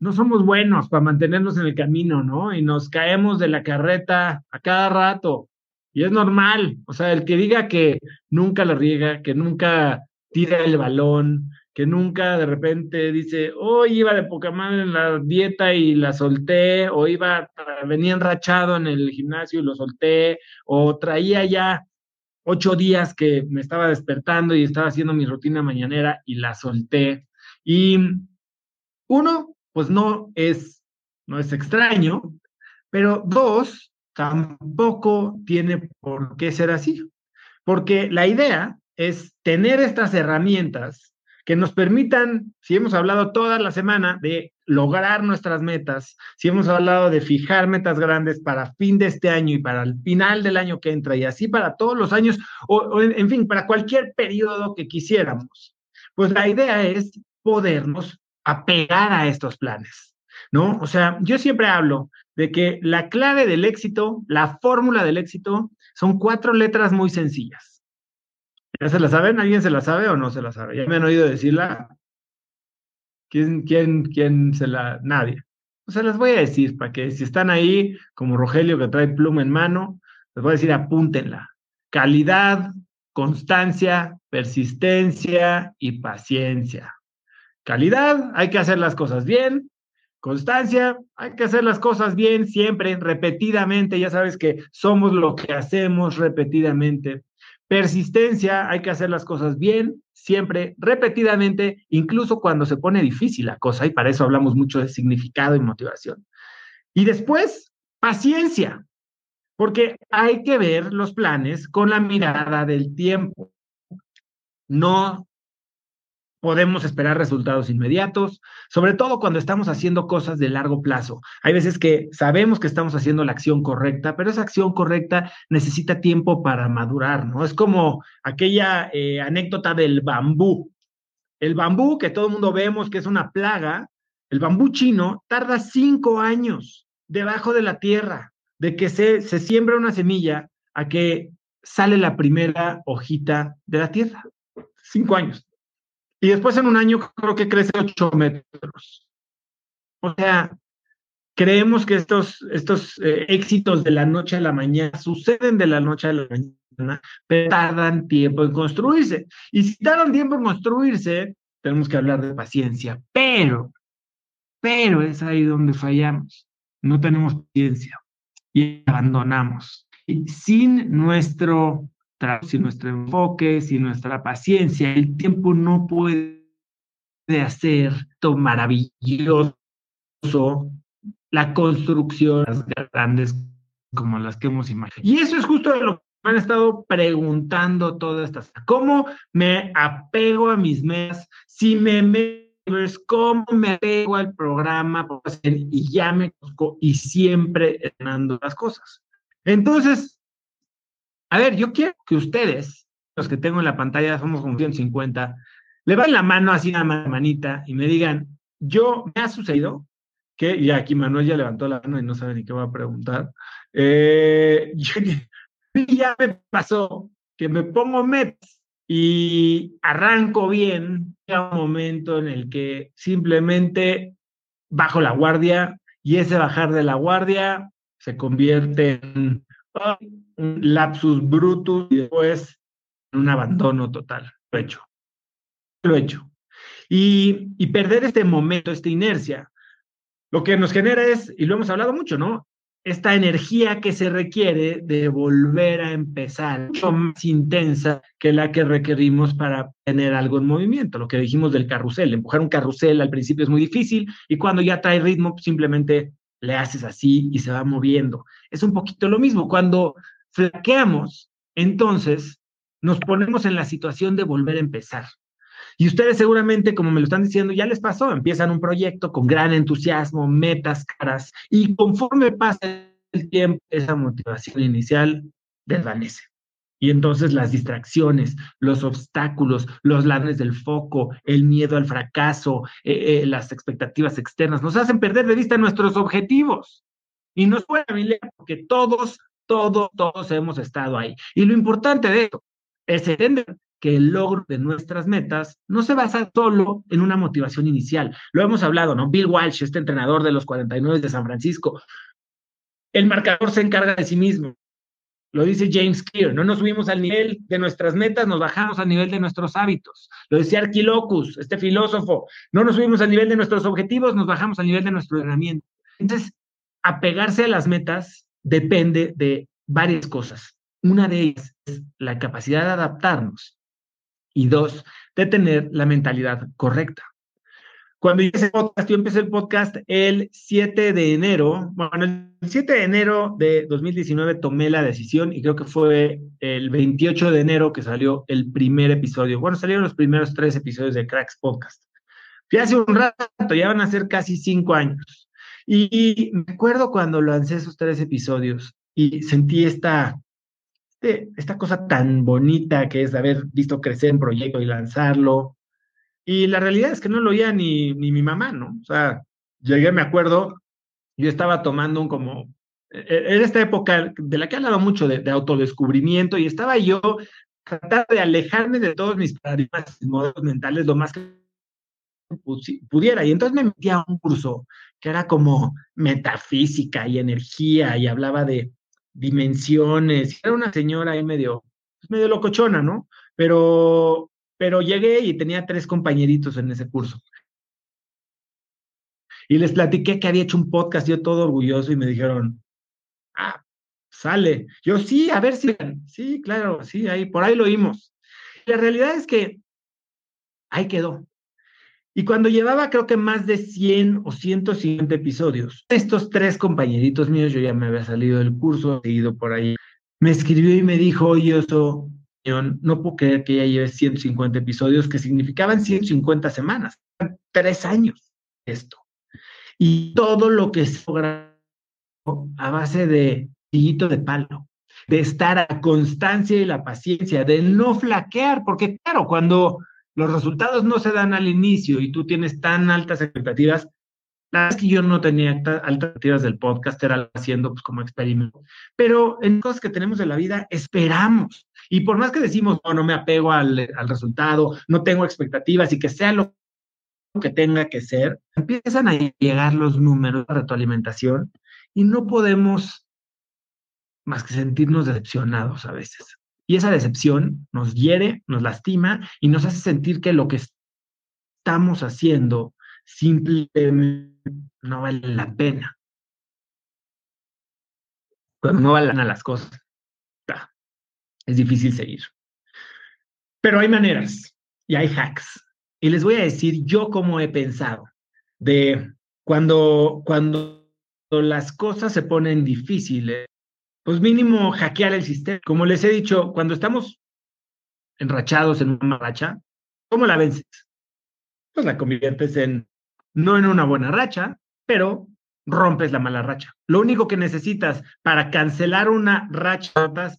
no somos buenos para mantenernos en el camino, ¿no? Y nos caemos de la carreta a cada rato. Y es normal, o sea, el que diga que nunca la riega, que nunca tira el balón, que nunca de repente dice, hoy iba de poca madre en la dieta y la solté, o iba, venía enrachado en el gimnasio y lo solté, o traía ya ocho días que me estaba despertando y estaba haciendo mi rutina mañanera y la solté. Y uno, pues no es, no es extraño, pero dos, tampoco tiene por qué ser así, porque la idea es tener estas herramientas que nos permitan, si hemos hablado toda la semana de lograr nuestras metas, si hemos hablado de fijar metas grandes para fin de este año y para el final del año que entra y así para todos los años, o, en fin, para cualquier periodo que quisiéramos, pues la idea es podernos apegar a estos planes, ¿no? O sea, yo siempre hablo de que la clave del éxito, la fórmula del éxito, son cuatro letras muy sencillas. ¿Ya se la saben? ¿Alguien se la sabe o no se la sabe? ¿Ya me han oído decirla? ¿Quién, quién, quién se la...? Nadie. O sea, les voy a decir para que si están ahí, como Rogelio que trae pluma en mano, les voy a decir apúntenla. Calidad, constancia, persistencia y paciencia. Calidad, hay que hacer las cosas bien. Constancia, hay que hacer las cosas bien siempre, repetidamente. Ya sabes que somos lo que hacemos repetidamente. Persistencia, hay que hacer las cosas bien, siempre, repetidamente, incluso cuando se pone difícil la cosa, y para eso hablamos mucho de significado y motivación. Y después, paciencia, porque hay que ver los planes con la mirada del tiempo. No podemos esperar resultados inmediatos, sobre todo cuando estamos haciendo cosas de largo plazo. Hay veces que sabemos que estamos haciendo la acción correcta, pero esa acción correcta necesita tiempo para madurar, ¿no? Es como aquella eh, anécdota del bambú. El bambú que todo el mundo vemos que es una plaga, el bambú chino tarda cinco años debajo de la tierra, de que se, se siembra una semilla a que sale la primera hojita de la tierra. Cinco años. Y después en un año creo que crece 8 metros. O sea, creemos que estos, estos eh, éxitos de la noche a la mañana suceden de la noche a la mañana, pero tardan tiempo en construirse. Y si tardan tiempo en construirse, tenemos que hablar de paciencia. Pero, pero es ahí donde fallamos. No tenemos paciencia y abandonamos. Y sin nuestro sin nuestro enfoque, sin nuestra paciencia, el tiempo no puede hacer esto maravilloso, la construcción grandes como las que hemos imaginado. Y eso es justo lo que me han estado preguntando todas estas. ¿Cómo me apego a mis metas? Si me cómo me apego al programa y ya me y siempre ganando las cosas. Entonces, a ver, yo quiero que ustedes, los que tengo en la pantalla, somos como 150, levanten la mano así a manita y me digan, yo, me ha sucedido que, y aquí Manuel ya levantó la mano y no sabe ni qué va a preguntar, eh, ya me pasó que me pongo metas y arranco bien, llega un momento en el que simplemente bajo la guardia y ese bajar de la guardia se convierte en un lapsus brutus y después un abandono total. Lo he hecho. Lo he hecho. Y, y perder este momento, esta inercia, lo que nos genera es, y lo hemos hablado mucho, ¿no? Esta energía que se requiere de volver a empezar, mucho más intensa que la que requerimos para tener algo en movimiento. Lo que dijimos del carrusel, empujar un carrusel al principio es muy difícil y cuando ya trae ritmo, simplemente le haces así y se va moviendo. Es un poquito lo mismo. Cuando flaqueamos, entonces nos ponemos en la situación de volver a empezar. Y ustedes seguramente, como me lo están diciendo, ya les pasó, empiezan un proyecto con gran entusiasmo, metas caras, y conforme pasa el tiempo, esa motivación inicial desvanece. Y entonces las distracciones, los obstáculos, los ladres del foco, el miedo al fracaso, eh, eh, las expectativas externas, nos hacen perder de vista nuestros objetivos. Y no es buena porque todos, todos, todos hemos estado ahí. Y lo importante de esto es entender que el logro de nuestras metas no se basa solo en una motivación inicial. Lo hemos hablado, ¿no? Bill Walsh, este entrenador de los 49 de San Francisco, el marcador se encarga de sí mismo. Lo dice James Clear, no nos subimos al nivel de nuestras metas, nos bajamos al nivel de nuestros hábitos. Lo decía Arquilocus, este filósofo, no nos subimos al nivel de nuestros objetivos, nos bajamos al nivel de nuestro entrenamiento. Entonces, apegarse a las metas depende de varias cosas. Una de ellas es la capacidad de adaptarnos y dos, de tener la mentalidad correcta. Cuando yo empecé, podcast, yo empecé el podcast el 7 de enero. Bueno, el 7 de enero de 2019 tomé la decisión y creo que fue el 28 de enero que salió el primer episodio. Bueno, salieron los primeros tres episodios de Cracks Podcast. Fui hace un rato, ya van a ser casi cinco años. Y me acuerdo cuando lancé esos tres episodios y sentí esta, este, esta cosa tan bonita que es haber visto crecer un proyecto y lanzarlo, y la realidad es que no lo oía ni, ni mi mamá, ¿no? O sea, llegué, me acuerdo, yo estaba tomando un como, e, e, en esta época de la que he hablado mucho de, autodescubrimiento y estaba yo tratando de alejarme de todos mis paradigmas y modos mentales lo más que pudiera. Y entonces me metí a un curso que era como metafísica y energía y hablaba de dimensiones. Era una señora ahí medio, medio locochona, ¿no? Pero pero llegué y tenía tres compañeritos en ese curso. Y les platiqué que había hecho un podcast, yo todo orgulloso, y me dijeron, ah, sale. Yo sí, a ver si, sí, claro, sí, ahí, por ahí lo oímos. la realidad es que ahí quedó. Y cuando llevaba creo que más de 100 o 150 episodios, estos tres compañeritos míos, yo ya me había salido del curso, he ido por ahí, me escribió y me dijo, oye, eso, no puedo creer que ya lleve 150 episodios, que significaban 150 semanas, tres años esto. Y todo lo que se logró a base de tillito de palo, de estar a constancia y la paciencia, de no flaquear, porque claro, cuando los resultados no se dan al inicio y tú tienes tan altas expectativas, la verdad es que yo no tenía alternativas del podcast, era haciendo pues como experimento. Pero en cosas que tenemos en la vida, esperamos. Y por más que decimos, no, no me apego al, al resultado, no tengo expectativas y que sea lo que tenga que ser, empiezan a llegar los números de retroalimentación y no podemos más que sentirnos decepcionados a veces. Y esa decepción nos hiere, nos lastima y nos hace sentir que lo que estamos haciendo simplemente no vale la pena. No valen las cosas, es difícil seguir. Pero hay maneras y hay hacks. Y les voy a decir yo cómo he pensado de cuando, cuando las cosas se ponen difíciles, pues mínimo hackear el sistema. Como les he dicho, cuando estamos enrachados en una racha, ¿cómo la vences? Pues la conviertes en no en una buena racha, pero rompes la mala racha. Lo único que necesitas para cancelar una racha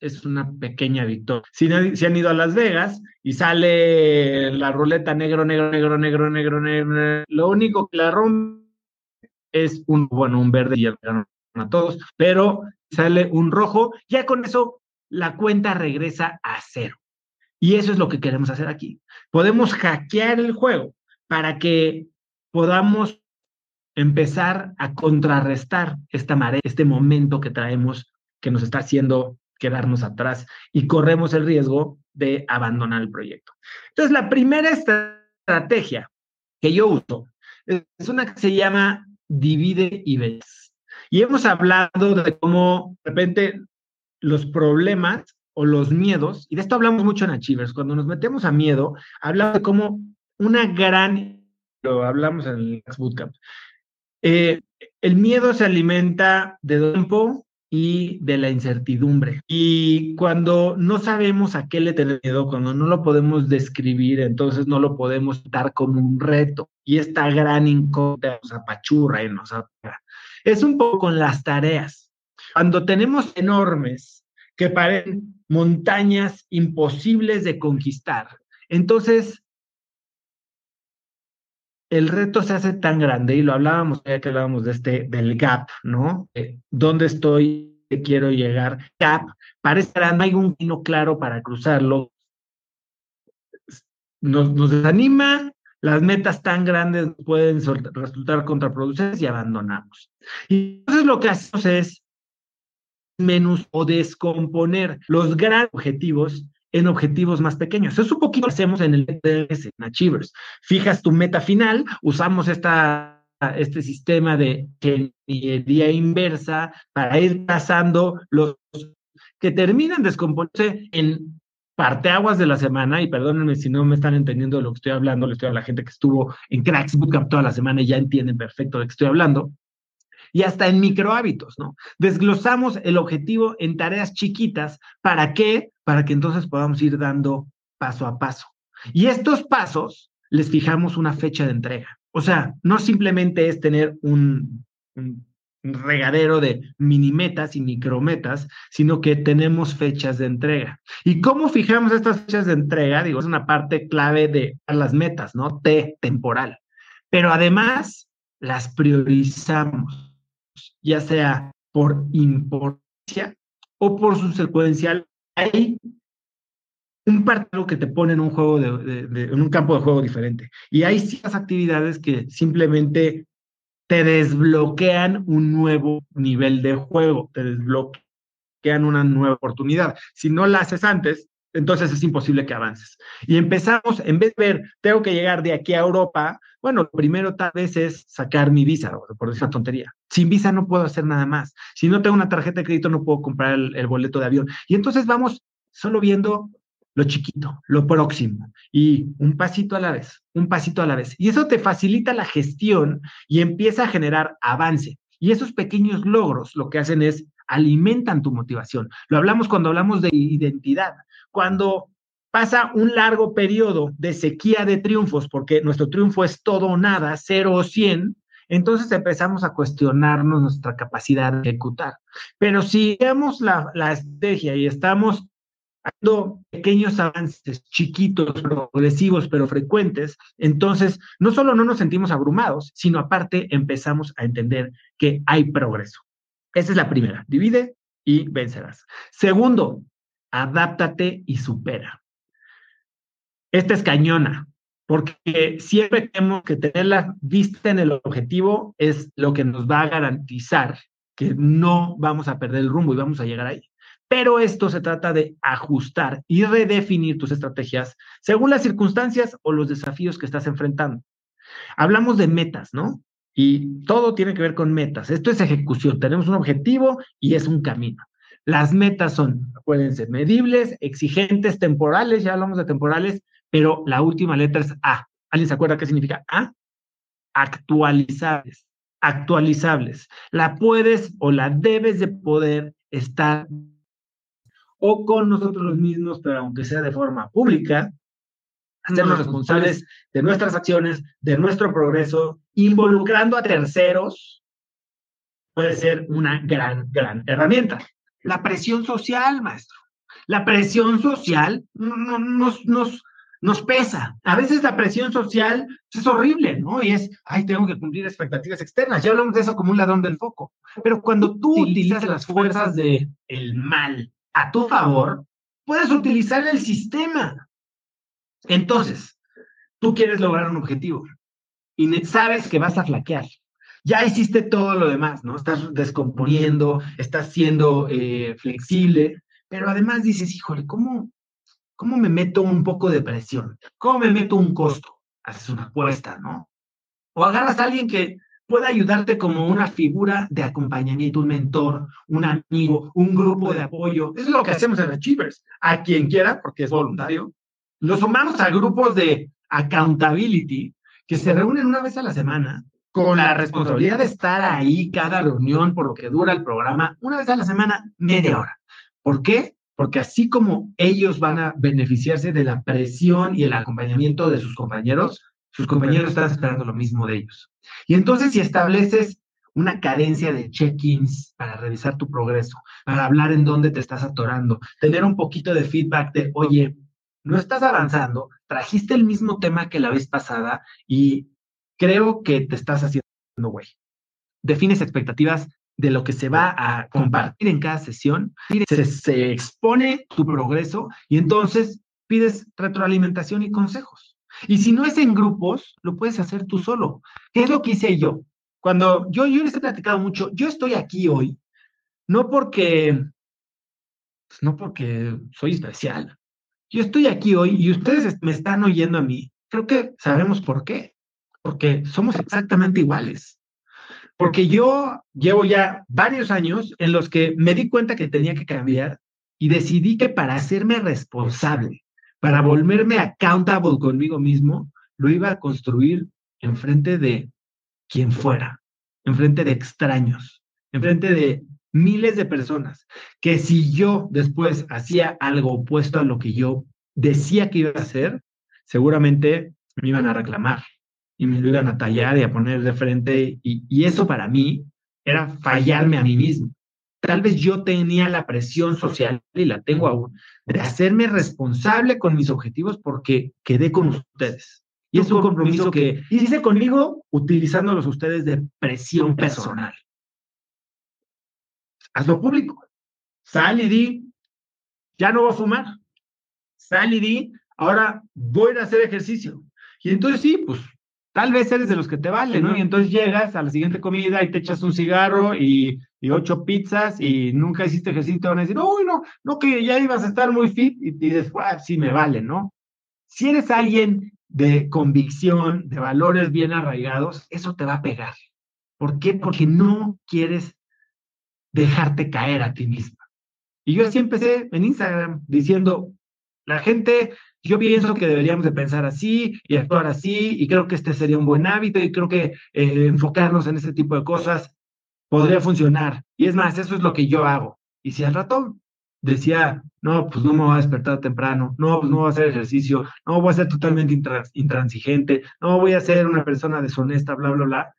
es una pequeña victoria. Si, han ido a Las Vegas y sale la ruleta negro, negro, negro, negro, negro, negro, lo único que la rompe es un, bueno, un verde y ya a todos, pero sale un rojo, ya con eso la cuenta regresa a cero. Y eso es lo que queremos hacer aquí. Podemos hackear el juego para que podamos empezar a contrarrestar esta marea, este momento que traemos que nos está haciendo quedarnos atrás y corremos el riesgo de abandonar el proyecto. Entonces, la primera estrategia que yo uso es una que se llama divide y ves. Y hemos hablado de cómo de repente los problemas o los miedos, y de esto hablamos mucho en Achievers, cuando nos metemos a miedo, hablamos de cómo una gran lo hablamos en el Bootcamp. Eh, el miedo se alimenta de tiempo y de la incertidumbre. Y cuando no sabemos a qué le tenemos miedo, cuando no lo podemos describir, entonces no lo podemos dar como un reto. Y esta gran incógnita nos apachurra y nos apura. Es un poco con las tareas. Cuando tenemos enormes que parecen montañas imposibles de conquistar, entonces el reto se hace tan grande y lo hablábamos ya que hablábamos de este del gap, ¿no? ¿Dónde estoy? quiero llegar? Gap parece que no hay un camino claro para cruzarlo. nos, desanima, las metas tan grandes pueden resultar contraproducentes y abandonamos. Y entonces lo que hacemos es menos o descomponer los grandes objetivos en objetivos más pequeños. Es un poquito lo que hacemos en el ETS, en Achievers. Fijas tu meta final, usamos esta, este sistema de ingeniería inversa para ir pasando los que terminan descomponiéndose en parteaguas de la semana, y perdónenme si no me están entendiendo de lo que estoy hablando, le estoy a la gente que estuvo en Cracks Bootcamp toda la semana y ya entienden perfecto de qué estoy hablando, y hasta en micro hábitos, ¿no? Desglosamos el objetivo en tareas chiquitas, ¿para qué? Para que entonces podamos ir dando paso a paso. Y estos pasos les fijamos una fecha de entrega. O sea, no simplemente es tener un, un regadero de mini metas y micrometas, sino que tenemos fechas de entrega. ¿Y cómo fijamos estas fechas de entrega? Digo, es una parte clave de las metas, ¿no? T, temporal. Pero además las priorizamos, ya sea por importancia o por su secuencial. Hay un partido que te pone en un juego de, en un campo de juego diferente. Y hay ciertas actividades que simplemente te desbloquean un nuevo nivel de juego, te desbloquean una nueva oportunidad. Si no la haces antes, entonces es imposible que avances. Y empezamos, en vez de ver, tengo que llegar de aquí a Europa, bueno, primero tal vez es sacar mi visa, por decir una tontería. Sin visa no puedo hacer nada más. Si no tengo una tarjeta de crédito, no puedo comprar el boleto de avión. Y entonces vamos solo viendo lo chiquito, lo próximo, y un pasito a la vez, un pasito a la vez. Y eso te facilita la gestión y empieza a generar avance. Y esos pequeños logros lo que hacen es alimentan tu motivación. Lo hablamos cuando hablamos de identidad. Cuando pasa un largo periodo de sequía de triunfos, porque nuestro triunfo es todo o nada, cero o cien, entonces empezamos a cuestionarnos nuestra capacidad de ejecutar. Pero si vemos la, la estrategia y estamos haciendo pequeños avances chiquitos, progresivos, pero frecuentes, entonces no solo no nos sentimos abrumados, sino aparte empezamos a entender que hay progreso. Esa es la primera, divide y vencerás. Segundo, adáptate y supera. Esta es cañona, porque siempre tenemos que tener la vista en el objetivo, es lo que nos va a garantizar que no vamos a perder el rumbo y vamos a llegar ahí. Pero esto se trata de ajustar y redefinir tus estrategias según las circunstancias o los desafíos que estás enfrentando. Hablamos de metas, ¿no? Y todo tiene que ver con metas. Esto es ejecución. Tenemos un objetivo y es un camino. Las metas son, pueden ser medibles, exigentes, temporales, ya hablamos de temporales, pero la última letra es A. ¿Alguien se acuerda qué significa A? Actualizables. Actualizables. La puedes o la debes de poder estar o con nosotros mismos, pero aunque sea de forma pública, hacernos responsables de nuestras acciones, de nuestro progreso, involucrando a terceros, puede ser una gran, gran herramienta. La presión social, maestro. La presión social nos, nos, nos pesa. A veces la presión social es horrible, ¿no? Y es, ay, tengo que cumplir expectativas externas. Ya hablamos de eso como un ladrón del foco. Pero cuando tú utilizas las fuerzas del el mal a tu favor, puedes utilizar el sistema. Entonces, tú quieres lograr un objetivo y sabes que vas a flaquear. Ya hiciste todo lo demás, ¿no? Estás descomponiendo, estás siendo eh, flexible, pero además dices, híjole, ¿cómo, ¿cómo me meto un poco de presión? ¿Cómo me meto un costo? Haces una apuesta, ¿no? O agarras a alguien que puede ayudarte como una figura de acompañamiento, un mentor, un amigo, un grupo de apoyo. Eso es lo que hacemos en Achievers. A quien quiera, porque es voluntario, los sumamos a grupos de accountability que se reúnen una vez a la semana con la responsabilidad de estar ahí cada reunión por lo que dura el programa, una vez a la semana, media hora. ¿Por qué? Porque así como ellos van a beneficiarse de la presión y el acompañamiento de sus compañeros, sus compañeros están esperando lo mismo de ellos. Y entonces si estableces una cadencia de check-ins para revisar tu progreso, para hablar en dónde te estás atorando, tener un poquito de feedback de, oye, no estás avanzando, trajiste el mismo tema que la vez pasada y creo que te estás haciendo güey. Defines expectativas de lo que se va a compartir en cada sesión, se, se expone tu progreso y entonces pides retroalimentación y consejos. Y si no es en grupos, lo puedes hacer tú solo. ¿Qué es lo que hice yo? Cuando yo, yo les he platicado mucho, yo estoy aquí hoy, no porque, pues no porque soy especial. Yo estoy aquí hoy y ustedes me están oyendo a mí. Creo que sabemos por qué. Porque somos exactamente iguales. Porque yo llevo ya varios años en los que me di cuenta que tenía que cambiar y decidí que para hacerme responsable, para volverme accountable conmigo mismo, lo iba a construir enfrente de quien fuera, enfrente de extraños, enfrente de miles de personas, que si yo después hacía algo opuesto a lo que yo decía que iba a hacer, seguramente me iban a reclamar y me iban a tallar y a poner de frente. Y, y eso para mí era fallarme a mí mismo. Tal vez yo tenía la presión social, y la tengo aún, de hacerme responsable con mis objetivos porque quedé con ustedes. Y es un compromiso que hice conmigo utilizándolos ustedes de presión personal. Hazlo público. Sal y di, ya no voy a fumar. Sal y di, ahora voy a hacer ejercicio. Y entonces sí, pues Tal vez eres de los que te vale, ¿no? Y entonces llegas a la siguiente comida y te echas un cigarro y, ocho pizzas y nunca hiciste ejercicio, van a decir, uy, no, no, que ya ibas a estar muy fit y, dices, sí me vale, ¿no? Si eres alguien de convicción, de valores bien arraigados, eso te va a pegar. ¿Por qué? Porque no quieres dejarte caer a ti misma. Y yo así empecé en Instagram diciendo, la gente yo pienso que deberíamos de pensar así y actuar así, y creo que este sería un buen hábito, y creo que eh, enfocarnos en ese tipo de cosas podría funcionar. Y es más, eso es lo que yo hago. Y si al rato decía, no, pues no me voy a despertar temprano, no, pues no voy a hacer ejercicio, no voy a ser totalmente intransigente, no voy a ser una persona deshonesta, bla, bla, bla.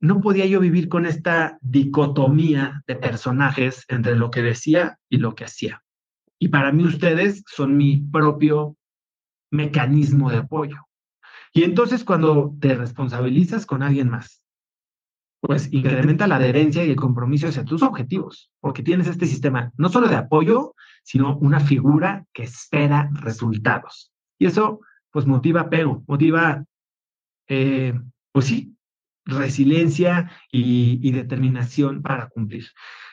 No podía yo vivir con esta dicotomía de personajes entre lo que decía y lo que hacía. Y para mí ustedes son mi propio mecanismo de apoyo. Y entonces cuando te responsabilizas con alguien más, pues incrementa la adherencia y el compromiso hacia tus objetivos, porque tienes este sistema no solo de apoyo, sino una figura que espera resultados. Y eso pues motiva apego, motiva, eh, pues sí, resiliencia y, y determinación para cumplir.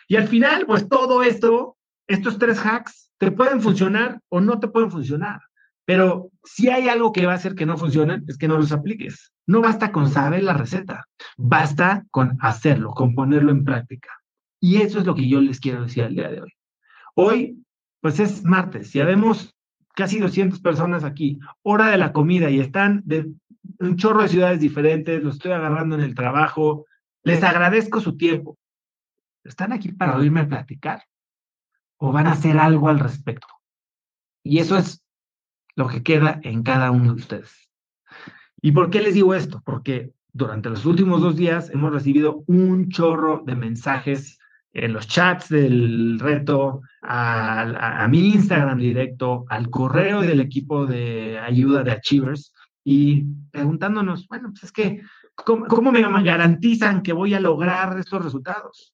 Y al final, pues todo esto, estos tres hacks te pueden funcionar o no te pueden funcionar. Pero si hay algo que va a hacer que no funcionen, es que no los apliques. No basta con saber la receta, basta con hacerlo, con ponerlo en práctica. Y eso es lo que yo les quiero decir al día de hoy. Hoy, pues es martes, ya vemos casi 200 personas aquí, hora de la comida y están de un chorro de ciudades diferentes, los estoy agarrando en el trabajo, les agradezco su tiempo. Están aquí para oírme platicar o van a hacer algo al respecto. Y eso es lo que queda en cada uno de ustedes. ¿Y por qué les digo esto? Porque durante los últimos dos días hemos recibido un chorro de mensajes en los chats del reto, a, mi Instagram directo, al correo del equipo de ayuda de Achievers y preguntándonos, bueno, pues es que, ¿cómo, cómo me garantizan que voy a lograr estos resultados?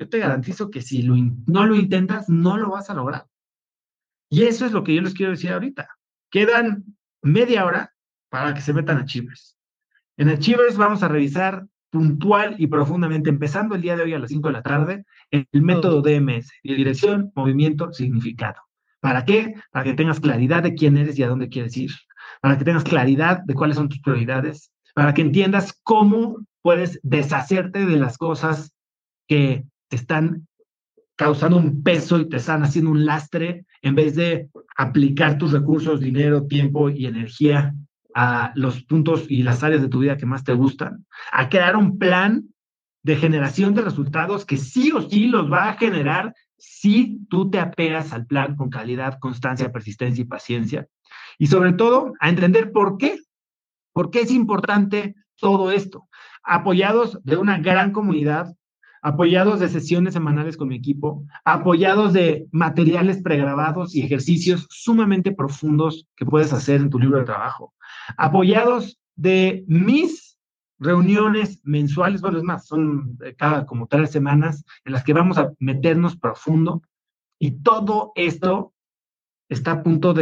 yo te garantizo que si no lo intentas, no lo vas a lograr. Y eso es lo que yo les quiero decir ahorita. Quedan media hora para que se metan a Achievers. En Achievers vamos a revisar puntual y profundamente, empezando el día de hoy a las 5 de la tarde, el método DMS, dirección, movimiento, significado. ¿Para qué? Para que tengas claridad de quién eres y a dónde quieres ir. Para que tengas claridad de cuáles son tus prioridades. Para que entiendas cómo puedes deshacerte de las cosas que te están causando un peso y te están haciendo un lastre en vez de aplicar tus recursos, dinero, tiempo y energía a los puntos y las áreas de tu vida que más te gustan, a crear un plan de generación de resultados que sí o sí los va a generar si tú te apegas al plan con calidad, constancia, persistencia y paciencia. Y sobre todo, a entender por qué, por qué es importante todo esto, apoyados de una gran comunidad apoyados de sesiones semanales con mi equipo, apoyados de materiales pregrabados y ejercicios sumamente profundos que puedes hacer en tu libro de trabajo, apoyados de mis reuniones mensuales, bueno, es más, son cada como tres semanas en las que vamos a meternos profundo y todo esto está a punto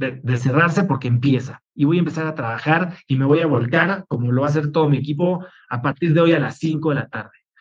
de cerrarse porque empieza. Y voy a empezar a trabajar y me voy a volcar, como lo va a hacer todo mi equipo, a partir de hoy a las 5 de la tarde.